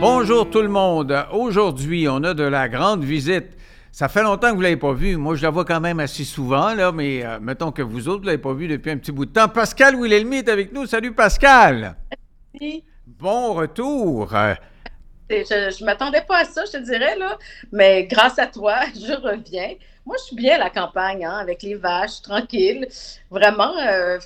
Bonjour tout le monde. Aujourd'hui, on a de la grande visite. Ça fait longtemps que vous ne l'avez pas vu. Moi, je la vois quand même assez souvent, là, mais euh, mettons que vous autres ne l'avez pas vu depuis un petit bout de temps. Pascal Wilhelmy est avec nous. Salut, Pascal. Oui. Bon retour. Euh, Je ne m'attendais pas à ça, je te dirais, là. Mais grâce à toi, je reviens. Moi, je suis bien à la campagne, hein, avec les vaches, tranquille. Vraiment. euh,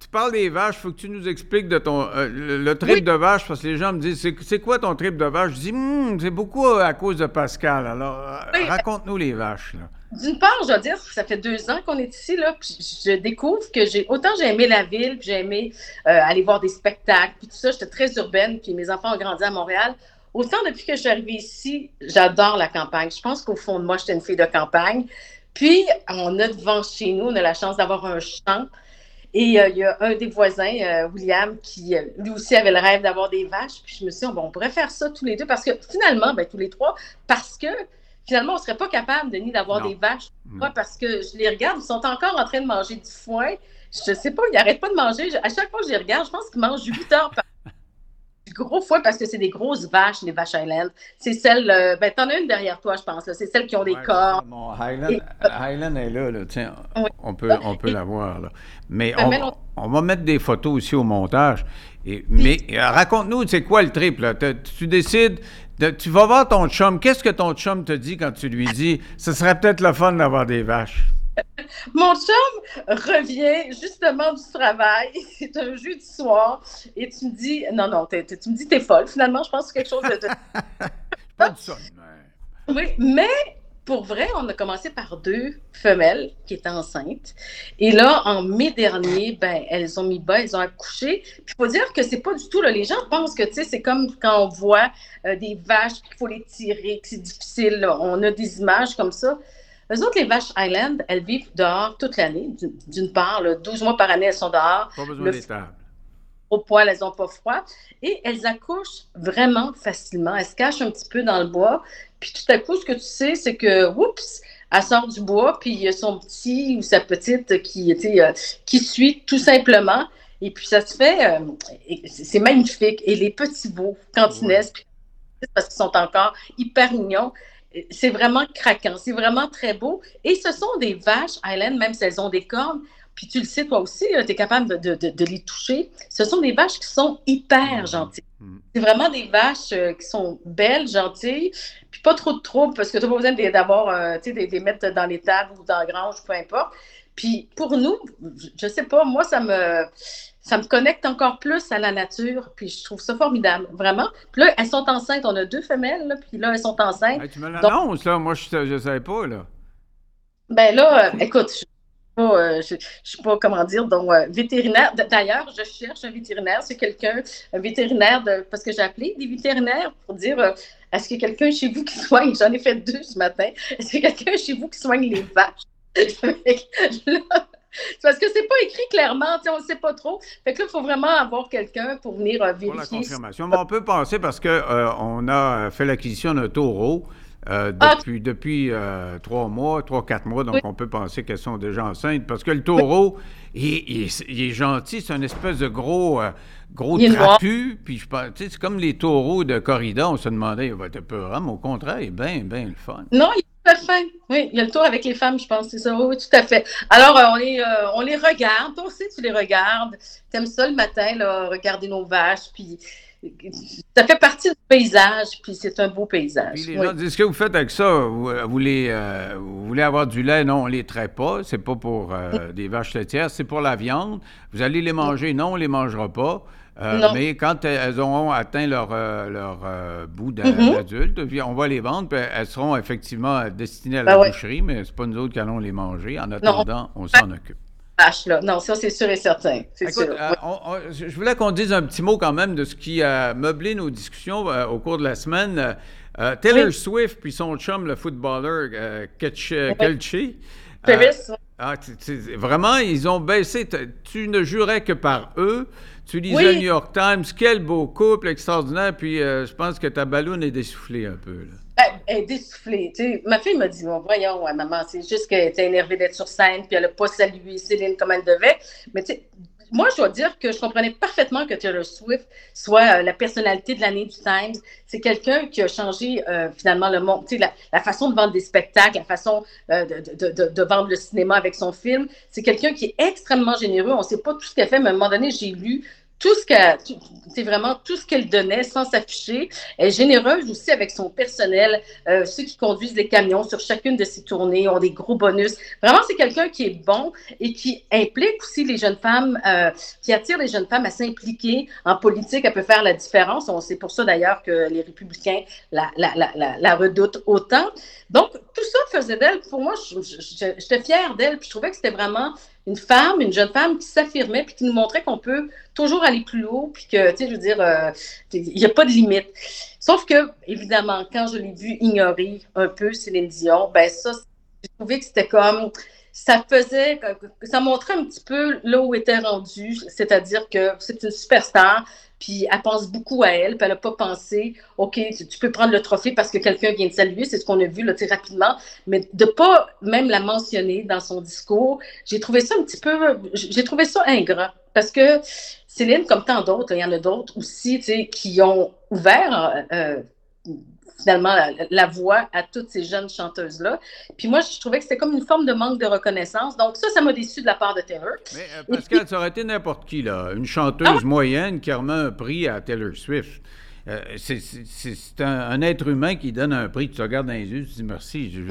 tu parles des vaches, il faut que tu nous expliques de ton euh, le, le trip Oui. de vache, parce que les gens me disent c'est quoi ton trip de vache? Je dis Hmm, c'est beaucoup euh, à cause de Pascal. Alors, euh, Oui. raconte-nous les vaches. D'une part, je dois dire ça fait deux ans qu'on est ici, là, puis je découvre que j'ai autant j'ai aimé la ville, puis j'ai aimé euh, aller voir des spectacles, puis tout ça. J'étais très urbaine, puis mes enfants ont grandi à Montréal. Autant depuis que je suis arrivée ici, j'adore la campagne. Je pense qu'au fond de moi, j'étais une fille de campagne. Puis, on a devant chez nous, on a la chance d'avoir un champ. Et euh, il y a un des voisins, euh, William, qui euh, lui aussi avait le rêve d'avoir des vaches. Puis je me suis dit, bon, on pourrait faire ça tous les deux parce que finalement, ben, tous les trois, parce que finalement, on ne serait pas capable, Denis, d'avoir des vaches. Pourquoi? Parce que je les regarde, ils sont encore en train de manger du foin. Je sais pas, ils n'arrêtent pas de manger. Je- À chaque fois que je les regarde, je pense qu'ils mangent 8 heures par gros foin parce que c'est des grosses vaches, les vaches Highland. C'est celles, euh, ben, t'en as une derrière toi, je pense. là. C'est celles qui ont des Ouais, cornes. Mon Highland, Et- Highland est là, là, tiens, Oui. on peut, on peut Et- la voir. Là. Mais Ça on, va mettre des photos aussi au montage. Et, mais euh, raconte-nous, c'est quoi le trip? Là? Tu décides, de- tu vas voir ton chum. Qu'est-ce que ton chum te dit quand tu lui dis ce serait peut-être le fun d'avoir des vaches? Mon chum revient justement du travail. C'est un jeudi soir. Et tu me dis, non, non, tu me dis, t'es folle. Finalement, je pense que quelque chose de. Pas du son, mais- Oui, mais pour vrai, on a commencé par deux femelles qui étaient enceintes. Et là, en mai dernier, ben, elles ont mis bas, elles ont accouché. Puis il faut dire que c'est pas du tout, là, les gens pensent que, tu sais, c'est comme quand on voit euh, des vaches, qu'il faut les tirer, que c'est difficile, là. on a des images comme ça. Eux autres, les vaches Highland, elles vivent dehors toute l'année. D'une- part, là, 12 mois par année, elles sont dehors Pas besoin Le- des tables. au poil, elles n'ont pas froid. Et elles accouchent vraiment facilement. Elles se cachent un petit peu dans le bois. Puis tout à coup, ce que tu sais, c'est que, oups, elle sort du bois, puis il y a son petit ou sa petite qui, euh, qui suit tout simplement. Et puis ça se fait, euh, c'est magnifique. Et les petits veaux, quand ils naissent, parce qu'ils sont encore hyper mignons, c'est vraiment craquant. C'est vraiment très beau. Et ce sont des vaches, Highland, même si elles ont des cornes, puis tu le sais toi aussi, tu es capable de, de- de- de les toucher. Ce sont des vaches qui sont hyper Mhm. gentilles. Mhm. C'est vraiment des vaches euh, qui sont belles, gentilles, puis pas trop de troubles parce que tu n'as pas besoin d'avoir, euh, tu sais, de les mettre dans les tables ou dans la grange, peu importe. Puis pour nous, je sais pas, moi, ça me, ça me connecte encore plus à la nature, puis je trouve ça formidable, vraiment. Puis là, elles sont enceintes, on a deux femelles, là, puis là, elles sont enceintes. Hey, tu me l'annonces, là. Moi, je ne savais pas, là. Ben là, euh, écoute, je euh, je, je suis pas, comment dire, donc euh, vétérinaire. D'ailleurs, je cherche un vétérinaire. C'est quelqu'un, un vétérinaire, de, parce que j'ai appelé des vétérinaires pour dire euh, est-ce qu'il y a quelqu'un chez vous qui soigne? J'en ai fait deux ce matin. Est-ce qu'il y a quelqu'un chez vous qui soigne les vaches? Parce que c'est pas écrit clairement, on ne sait pas trop. Fait que là, il faut vraiment avoir quelqu'un pour venir euh, Pour la vérifier. confirmation. Mais on peut penser parce qu'on on a fait l'acquisition d'un taureau euh, Ah. depuis, euh, trois mois, trois, quatre mois. Donc, Oui. on peut penser qu'elles sont déjà enceintes. Parce que le taureau, il, il est- il est gentil. C'est une espèce de gros, euh, gros trapu. Puis, je pense, tu sais, c'est comme les taureaux de corrida. On se demandait, il va être peur. Mais au contraire, il est bien, bien le fun. Non, il à fait. Oui, il y a le tour avec les femmes, je pense, c'est ça. Oui, tout à fait. Alors, euh, on, les, euh, on les regarde. Toi aussi, tu les regardes. Tu aimes ça le matin, là, regarder nos vaches. Puis, ça fait partie du paysage. Puis, c'est un beau paysage. Puis les Oui. gens disent, ce que vous faites avec ça, vous, euh, vous voulez avoir du lait? Non, on les traite pas. C'est pas pour euh, des vaches laitières, c'est pour la viande. Vous allez les manger? Non, on les mangera pas. Euh, mais quand elles auront atteint leur, euh, leur euh, bout Mhm. d'adulte, puis on va les vendre, puis elles seront effectivement destinées à Ben la ouais. boucherie, mais c'est pas nous autres qui allons les manger. En attendant, on s'en occupe. Vaches, là. Non, ça, c'est sûr et certain. C'est Écoute, sûr. euh, on- on- je voulais qu'on dise un petit mot quand même de ce qui a meublé nos discussions euh, au cours de la semaine. Euh, Taylor Oui. Swift puis son chum, le footballeur Ketch- Travis, ah, tu- tu- vraiment, ils ont baissé. Tu ne jurais que par eux. Tu lisais Oui. le New York Times. Quel beau couple extraordinaire. Puis euh, je pense que ta balloune est dessoufflée un peu. là. Elle, elle est dessoufflée. tu sais. Ma fille m'a dit bon, Voyons, ouais, maman, c'est juste qu'elle était énervée d'être sur scène, puis elle n'a pas salué Céline comme elle devait. Mais tu sais, moi, je dois dire que je comprenais parfaitement que Taylor Swift soit la personnalité de l'année du Times. C'est quelqu'un qui a changé finalement le monde, la, la façon de vendre des spectacles, la façon de, de, de, vendre le cinéma avec son film. C'est quelqu'un qui est extrêmement généreux. On ne sait pas tout ce qu'elle fait, mais à un moment donné, j'ai lu tout ce qu'elle, c'est vraiment tout ce qu'elle donnait sans s'afficher. Elle est généreuse aussi avec son personnel. Euh, ceux qui conduisent les camions sur chacune de ses tournées ont des gros bonus. Vraiment, c'est quelqu'un qui est bon et qui implique aussi les jeunes femmes, euh, qui attire les jeunes femmes à s'impliquer en politique. Elle peut faire la différence. On sait pour ça d'ailleurs que les républicains la, la, la, la, redoutent autant. Donc, tout ça faisait d'elle, pour moi, j'étais fière d'elle. Puis je trouvais que c'était vraiment une femme, une jeune femme qui s'affirmait puis qui nous montrait qu'on peut toujours aller plus haut puis que, tu sais, je veux dire, euh, il n'y a pas de limite. Sauf que, évidemment, quand je l'ai vu ignorer un peu Céline Dion, ben ça, j'ai trouvé que c'était comme, ça faisait, ça montrait un petit peu là où était rendu, c'est-à-dire que c'est une superstar, puis elle pense beaucoup à elle, puis elle n'a pas pensé, OK, tu, peux prendre le trophée parce que quelqu'un vient de saluer, c'est ce qu'on a vu là, rapidement, mais de pas même la mentionner dans son discours, j'ai trouvé ça un petit peu, j'ai trouvé ça ingrat, parce que Céline, comme tant d'autres, il y en a d'autres aussi, qui ont ouvert euh, finalement la, voix à toutes ces jeunes chanteuses-là. Puis moi, je trouvais que c'était comme une forme de manque de reconnaissance. Donc ça, ça m'a déçu de la part de Taylor. Mais euh, Pascal, ça aurait été n'importe qui, là. Une chanteuse ah moyenne qui remet un prix à Taylor Swift. Euh, c'est un, être humain qui donne un prix, tu te regardes dans les yeux, tu dis merci. Je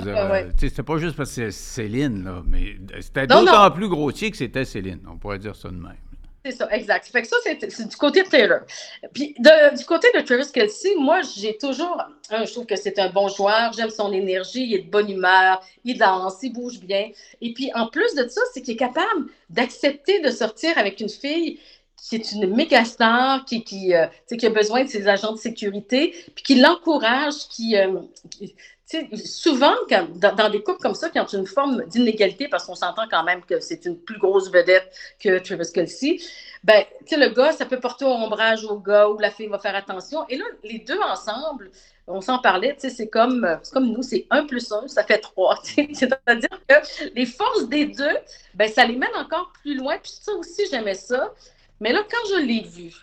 C'est pas juste parce que c'est Céline, là, mais c'était d'autant plus grossier que c'était Céline. On pourrait dire ça de même. C'est ça, exact. Fait que ça, c'est du côté de Taylor. Puis du côté de Travis Kelsey, moi, j'ai toujours. je trouve que c'est un bon joueur. J'aime son énergie. Il est de bonne humeur. Il danse. Il bouge bien. Et puis, en plus de ça, c'est qu'il est capable d'accepter de sortir avec une fille qui est une méga star, qui, euh, qui a besoin de ses agents de sécurité, puis qui l'encourage, qui, euh, souvent, dans, des couples comme ça, qui ont une forme d'inégalité, parce qu'on s'entend quand même que c'est une plus grosse vedette que Travis Kelsey, ben, le gars, ça peut porter ombrage au gars ou la fille va faire attention. Et là, les deux ensemble, on s'en parlait, c'est comme, comme nous, c'est un plus un, ça fait trois. C'est-à-dire que les forces des deux, ben, ça les mène encore plus loin. Puis ça aussi, j'aimais ça. Mais là, quand je l'ai vu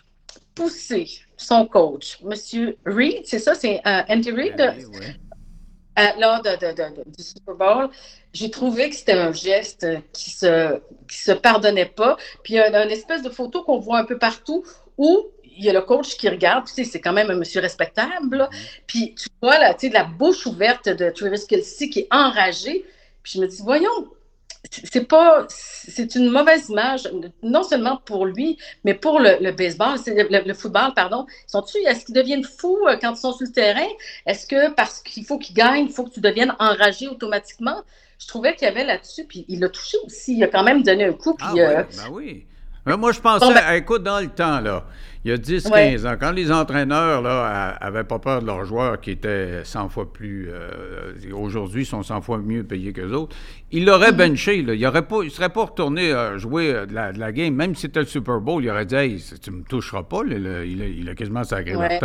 pousser son coach, M. Reed, c'est ça, c'est euh, Andy Reid, euh, lors de, du Super Bowl, j'ai trouvé que c'était un geste qui se, qui se pardonnait pas. Puis il y a une espèce de photo qu'on voit un peu partout où il y a le coach qui regarde, tu sais, c'est quand même un monsieur respectable. Puis tu vois, là, tu sais, la bouche ouverte de Travis Kelsey qui est enragé. Puis je me dis, voyons, c'est pas c'est une mauvaise image non seulement pour lui mais pour le, baseball le, le, football pardon. Sont-tu est-ce qu'ils deviennent fous euh, quand ils sont sur le terrain? Est-ce que parce qu'il faut qu'ils gagnent il faut que tu deviennes enragé automatiquement? Je trouvais qu'il y avait là-dessus puis il l'a touché aussi il a quand même donné un coup puis, ah, euh, ben oui moi, je pensais, ben écoute, dans le temps, là, il y a 10-15 ans, quand les entraîneurs là, avaient pas peur de leurs joueurs qui étaient 100 fois plus. Euh, aujourd'hui, sont 100 fois mieux payés qu'eux autres, ils l'auraient mm-hmm. benché. Là. Il ne serait pas retourné euh, jouer euh, de la, game. Même si c'était le Super Bowl, il aurait dit hey, Tu ne me toucheras pas. il, a, quasiment sacré ouais.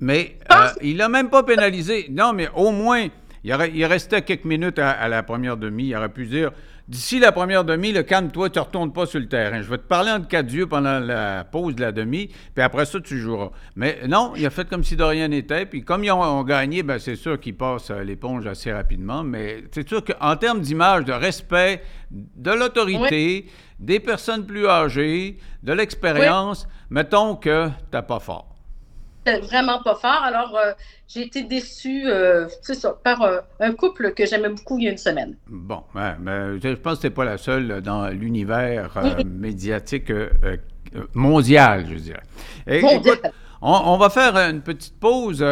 Mais il l'a même pas pénalisé. Non, mais au moins, il, il restait quelques minutes à, à la première demi. Il aurait pu dire D'ici la première demi, le calme-toi, tu ne retournes pas sur le terrain. Je vais te parler en cas de pendant la pause de la demi, puis après ça, tu joueras. Mais non, il a fait comme si de rien n'était. Puis comme ils ont, gagné, ben c'est sûr qu'ils passent euh, l'éponge assez rapidement. Mais c'est sûr qu'en termes d'image, de respect, de l'autorité, des personnes plus âgées, de l'expérience, mettons que tu n'as pas fort vraiment pas fort. Alors, euh, j'ai été déçue euh, par euh, un couple que j'aimais beaucoup il y a une semaine. Bon, mais je pense que tu pas la seule dans l'univers médiatique mondial, je dirais. on, va faire une petite pause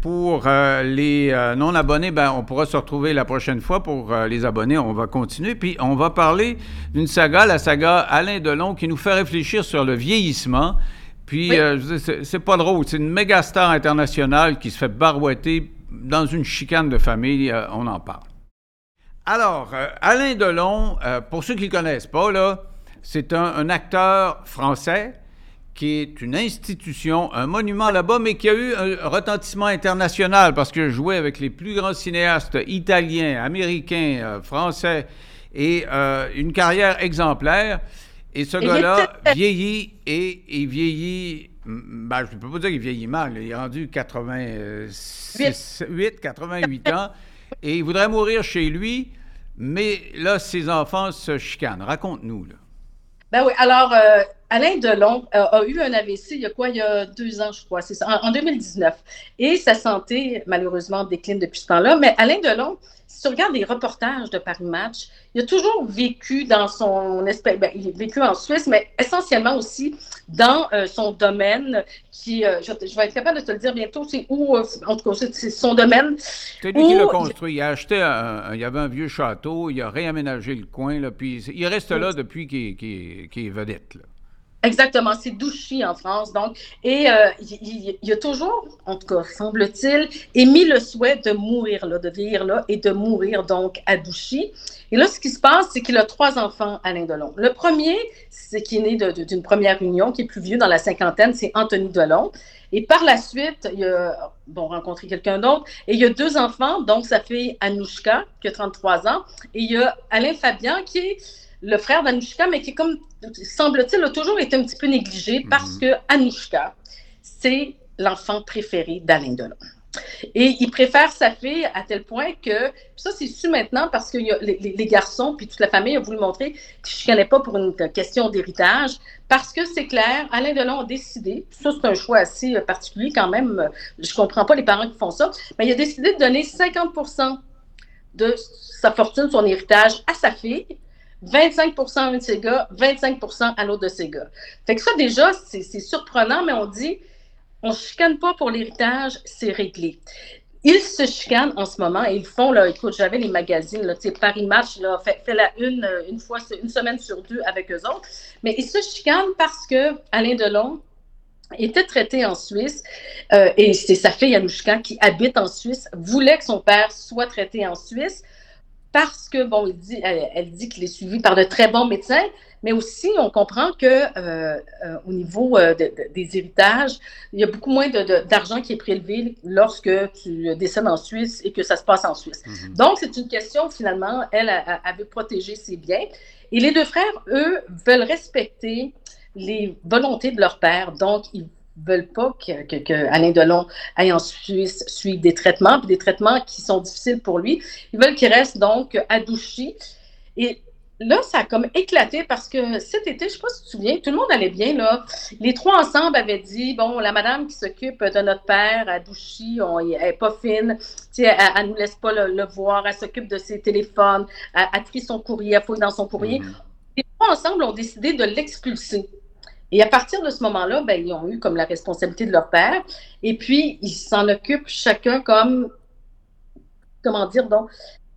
pour les non-abonnés. Ben, on pourra se retrouver la prochaine fois. Pour les abonnés, on va continuer. Puis on va parler d'une saga, la saga Alain Delon, qui nous fait réfléchir sur le vieillissement puis, euh, c'est pas drôle. C'est une méga star internationale qui se fait barouetter dans une chicane de famille. Euh, on en parle. Alors, euh, Alain Delon, pour ceux qui ne le connaissent pas, là, c'est un, acteur français qui est une institution, un monument là-bas, mais qui a eu un retentissement international parce qu'il jouait avec les plus grands cinéastes italiens, américains, français et une carrière exemplaire. Et ce gars-là vieillit et il vieillit. Ben, je ne peux pas dire qu'il vieillit mal. Il est rendu 88, 88 ans. Et il voudrait mourir chez lui, mais là, ses enfants se chicanent. Raconte-nous. Ben oui, alors, euh, Alain Delon a, eu un AVC il y a quoi, il y a deux ans, je crois, c'est ça, en, 2019. Et sa santé, malheureusement, décline depuis ce temps-là. Mais Alain Delon, si tu regardes les reportages de Paris Match, il a toujours vécu dans son espèce, ben, il a vécu en Suisse, mais essentiellement aussi dans euh, son domaine, qui, euh, je, vais être capable de te le dire bientôt, c'est où, euh, en tout cas, c'est son domaine. C'est lui qui l'a construit. Il a acheté, un, il y avait un vieux château, il a réaménagé le coin, là, puis il reste là depuis qu'il est vedette. Là. Exactement, c'est Douchy en France. Donc, et euh, il, a toujours, en tout cas, semble-t-il, émis le souhait de mourir là, de vieillir là et de mourir donc à Douchy. Et là, ce qui se passe, c'est qu'il a trois enfants, Alain Delon. Le premier, c'est qui est né d'une première union, qui est plus vieux dans la cinquantaine, c'est Anthony Delon. Et par la suite, il a rencontré quelqu'un d'autre. Et il y a deux enfants, donc sa fille Anouchka, qui a 33 ans, et il y a Alain Fabian, qui est le frère d'Anouchka, mais qui, comme semble-t-il, a toujours été un petit peu négligé mhm. parce que Anouchka, c'est l'enfant préféré d'Alain Delon. Et il préfère sa fille à tel point que, ça c'est su maintenant parce que les, garçons, puis toute la famille a voulu montrer je ne pas pour une question d'héritage, parce que c'est clair, Alain Delon a décidé, ça c'est un choix assez euh, particulier quand même, euh, je ne comprends pas les parents qui font ça, mais il a décidé de donner 50% de sa fortune, son héritage à sa fille, 25 à un de ses gars, 25 à l'autre de ses gars. Fait que ça, déjà, c'est surprenant, mais on dit, on ne chicane pas pour l'héritage, c'est réglé. Ils se chicanent en ce moment et ils font, là, écoute, j'avais les magazines, là, Paris Match là, fait, la une euh, une fois, une semaine sur deux avec eux autres, mais ils se chicanent parce que Alain Delon était traité en Suisse euh, et c'est sa fille Anouchka qui habite en Suisse, voulait que son père soit traité en Suisse parce que, bon, dit, elle, dit qu'il est suivi par de très bons médecins, mais aussi on comprend que euh, euh, au niveau euh, des héritages, il y a beaucoup moins d'argent qui est prélevé lorsque tu décèdes en Suisse et que ça se passe en Suisse. Mhm. Donc, c'est une question, finalement, elle, veut protéger ses biens. Et les deux frères, eux, veulent respecter les volontés de leur père. Donc, ils veulent pas que, que, Alain Delon aille en Suisse suivre des traitements, puis des traitements qui sont difficiles pour lui. Ils veulent qu'il reste donc à Douchy. Et là, ça a comme éclaté parce que cet été, je ne sais pas si tu te souviens, tout le monde allait bien, là. Les trois ensemble avaient dit, bon, la madame qui s'occupe de notre père à Douchy, on, elle n'est pas fine, elle, elle nous laisse pas le, voir, elle s'occupe de ses téléphones, elle, elle trie son courrier, elle fouille dans son courrier. Mm-hmm. Les trois ensemble ont décidé de l'expulser. Et à partir de ce moment-là, ben, ils ont eu comme la responsabilité de leur père. Et puis, ils s'en occupent chacun comme, comment dire, donc,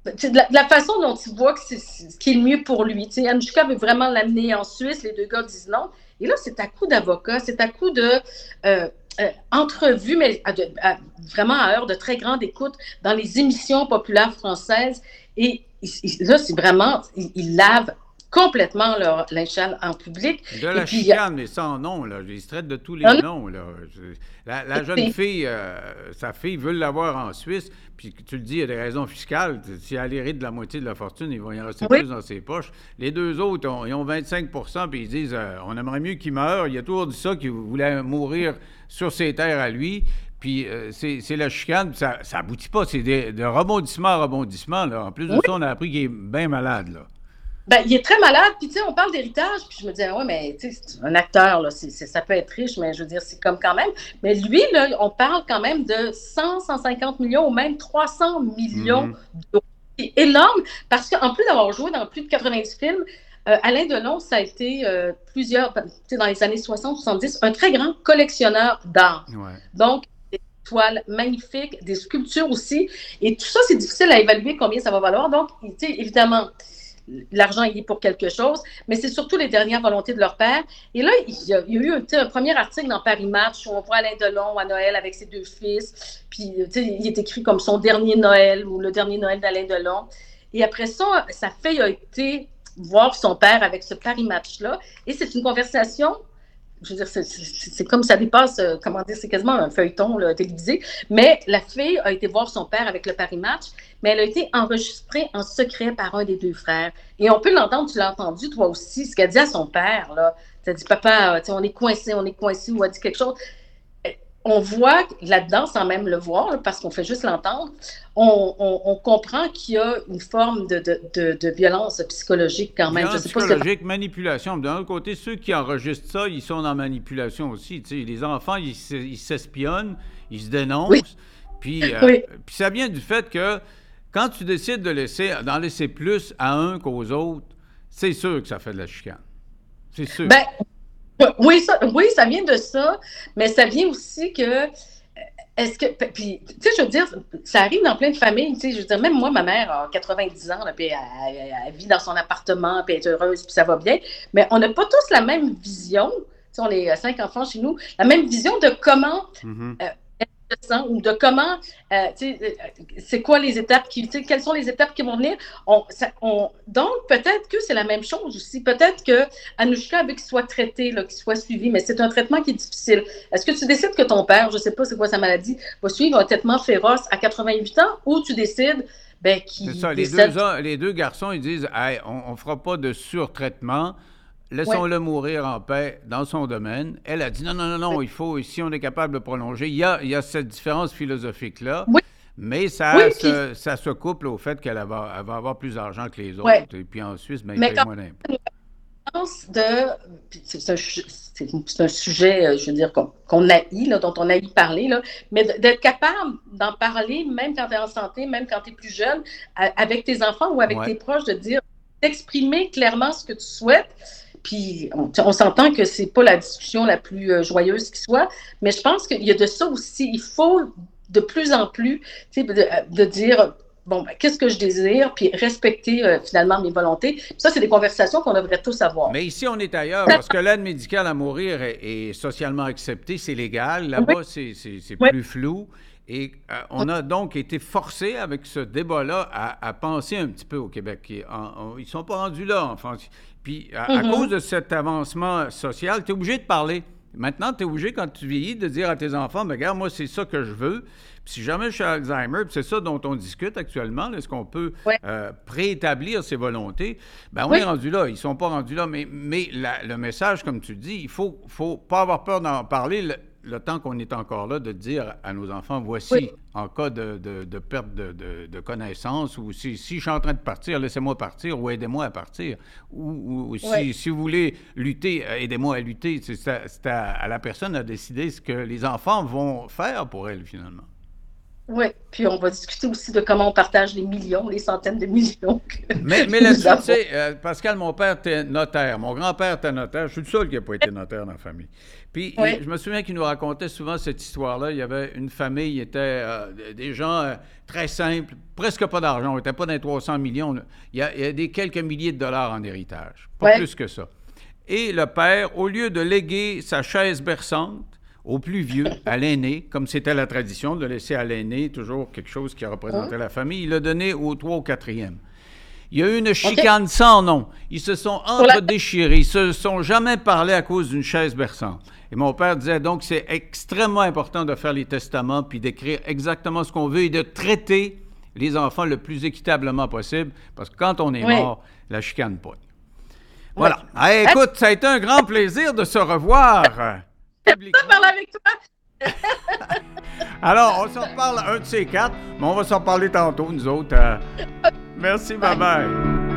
de la, façon dont ils voient que c'est ce qui est le mieux pour lui. Tu sais, Anouchka veut vraiment l'amener en Suisse, les deux gars disent non. Et là, c'est à coup d'avocat, c'est à coup de euh, euh, mais vraiment à heure de très grande écoute dans les émissions populaires françaises. Et là, c'est vraiment, ils lavent complètement leur linchal en public. De la chicane, mais sans nom, là. Ils se traitent de tous les noms, là. La, jeune fille, euh, sa fille veut l'avoir en Suisse, puis tu le dis, il y a des raisons fiscales. Si elle hérite de la moitié de la fortune, il va y en rester plus dans ses poches. Les deux autres, ils ont 25% puis ils disent euh, on aimerait mieux qu'il meure. Il y a toujours dit ça, qu'il voulait mourir sur ses terres à lui. Puis euh, c'est la chicane, ça n'aboutit pas. C'est de rebondissement à rebondissement. Là. En plus de ça, on a appris qu'il est bien malade. Là. Ben, il est très malade. Puis, tu sais, on parle d'héritage. Puis, je me disais, ouais, mais, tu sais, un acteur, là, ça peut être riche, mais je veux dire, c'est comme quand même. Mais lui, là, on parle quand même de 100, 150 millions ou même 300 millions mm d'euros. C'est énorme parce qu'en plus d'avoir joué dans plus de 90 films, euh, Alain Delon, ça a été euh, plusieurs, tu sais, dans les années 60-70, un très grand collectionneur d'art. Donc, des toiles magnifiques, des sculptures aussi. Et tout ça, c'est difficile à évaluer combien ça va valoir. Donc, tu sais, évidemment, l'argent y est pour quelque chose, mais c'est surtout les dernières volontés de leur père. Et là, il y a, eu un, premier article dans Paris Match où on voit Alain Delon à Noël avec ses deux fils, puis il est écrit comme son dernier Noël ou le dernier Noël d'Alain Delon. Et après ça, sa fille a été voir son père avec ce Paris Match-là, et c'est une conversation je veux dire, c'est comme ça dépasse, euh, comment dire, c'est quasiment un feuilleton télévisé. Mais la fille a été voir son père avec le Paris Match, mais elle a été enregistrée en secret par un des deux frères. Et on peut l'entendre, tu l'as entendu toi aussi, ce qu'elle dit à son père, là. Elle dit, papa, on est coincé, on est coincé, ou elle dit quelque chose on voit là-dedans, sans même le voir, parce qu'on fait juste l'entendre, on, comprend qu'il y a une forme de, violence psychologique quand même. Violence psychologique, manipulation. D'un autre côté, ceux qui enregistrent ça, ils sont en manipulation aussi. les enfants, ils s'espionnent, ils se dénoncent. Euh, puis, ça vient du fait que quand tu décides de laisser, d'en laisser plus à un qu'aux autres, c'est sûr que ça fait de la chicane. C'est sûr. Ben, oui, ça, oui, ça vient de ça, mais ça vient aussi que. Euh, est-ce que. Puis, tu sais, je veux dire, ça arrive dans plein de familles. Tu sais, je veux dire, même moi, ma mère a 90 ans, puis elle, vit dans son appartement, puis elle est heureuse, puis ça va bien. Mais on n'a pas tous la même vision. Tu sais, on est cinq enfants chez nous, la même vision de comment mm-hmm. euh, ou de comment, euh, euh, c'est quoi les étapes qui, quelles sont les étapes qui vont venir. On, donc, peut-être que c'est la même chose aussi. Peut-être que Anouchka veut qu'il soit traité, qu'il soit suivi, mais c'est un traitement qui est difficile. Est-ce que tu décides que ton père, je ne sais pas c'est quoi sa maladie, va suivre un traitement féroce à 88 ans ou tu décides ben, qu'il. C'est ça, les, deux, les deux garçons, ils disent on ne fera pas de surtraitement laissons-le mourir en paix dans son domaine. Elle a dit non, non, non, non, il faut, si on est capable de prolonger, il y a, il y a cette différence philosophique-là. Mais ça, se, ça se couple au fait qu'elle va, va, avoir plus d'argent que les autres. Et puis en Suisse, ben, il paye moins d'impôts. C'est un, sujet, euh, je veux dire, qu'on a haït, là, dont on a y parler, là, mais d'être capable d'en parler, même quand tu es en santé, même quand tu es plus jeune, avec tes enfants ou avec tes proches, de dire, d'exprimer clairement ce que tu souhaites puis on, s'entend que c'est pas la discussion la plus euh, joyeuse qui soit, mais je pense qu'il y a de ça aussi. Il faut de plus en plus de, de dire bon, ben, qu'est-ce que je désire, puis respecter euh, finalement mes volontés. ça, c'est des conversations qu'on devrait tous avoir. Mais ici, on est ailleurs, parce que l'aide médicale à mourir est, socialement acceptée, c'est légal. Là-bas, c'est plus flou. Et euh, on a donc été forcé avec ce débat-là à, penser un petit peu au Québec. Ils ne sont pas rendus là en France. Puis à, mm-hmm. cause de cet avancement social, tu es obligé de parler. Maintenant, tu es obligé, quand tu vieillis, de dire à tes enfants, ben, regarde, moi, c'est ça que je veux. Puis si jamais je suis Alzheimer, c'est ça dont on discute actuellement, est-ce qu'on peut euh, préétablir ses volontés? Ben, on est rendu là. Ils ne sont pas rendus là. Mais, mais le message, comme tu dis, il ne faut, faut pas avoir peur d'en parler le temps qu'on est encore là, de dire à nos enfants, voici, en cas de, perte de, connaissance, ou si, si, je suis en train de partir, laissez-moi partir, ou aidez-moi à partir. Ou, si, si, vous voulez lutter, aidez-moi à lutter. C'est à, la personne à décider ce que les enfants vont faire pour elle, finalement. Oui, puis on va discuter aussi de comment on partage les millions, les centaines de millions. mais, mais là-dessus, tu sais, euh, Pascal, mon père était notaire, mon grand-père était notaire. Je suis le seul qui n'a pas été notaire dans la famille. Puis je me souviens qu'il nous racontait souvent cette histoire-là. Il y avait une famille, il était euh, des gens euh, très simples, presque pas d'argent, on n'était pas dans les 300 millions. Il y, a, des quelques milliers de dollars en héritage, pas plus que ça. Et le père, au lieu de léguer sa chaise berçante, au plus vieux, à l'aîné, comme c'était la tradition de laisser à l'aîné toujours quelque chose qui représentait la famille. Il l'a donné au trois ou quatrième. Il y a eu une chicane sans nom. Ils se sont entre-déchirés. Ils se sont jamais parlé à cause d'une chaise berçante. Et mon père disait donc c'est extrêmement important de faire les testaments puis d'écrire exactement ce qu'on veut et de traiter les enfants le plus équitablement possible parce que quand on est mort, la chicane pas. Voilà. écoute, ça a été un grand plaisir de se revoir. Parler avec toi? Alors, on s'en reparle un de ces quatre, mais on va s'en parler tantôt, nous autres. Euh. Merci, bye bye.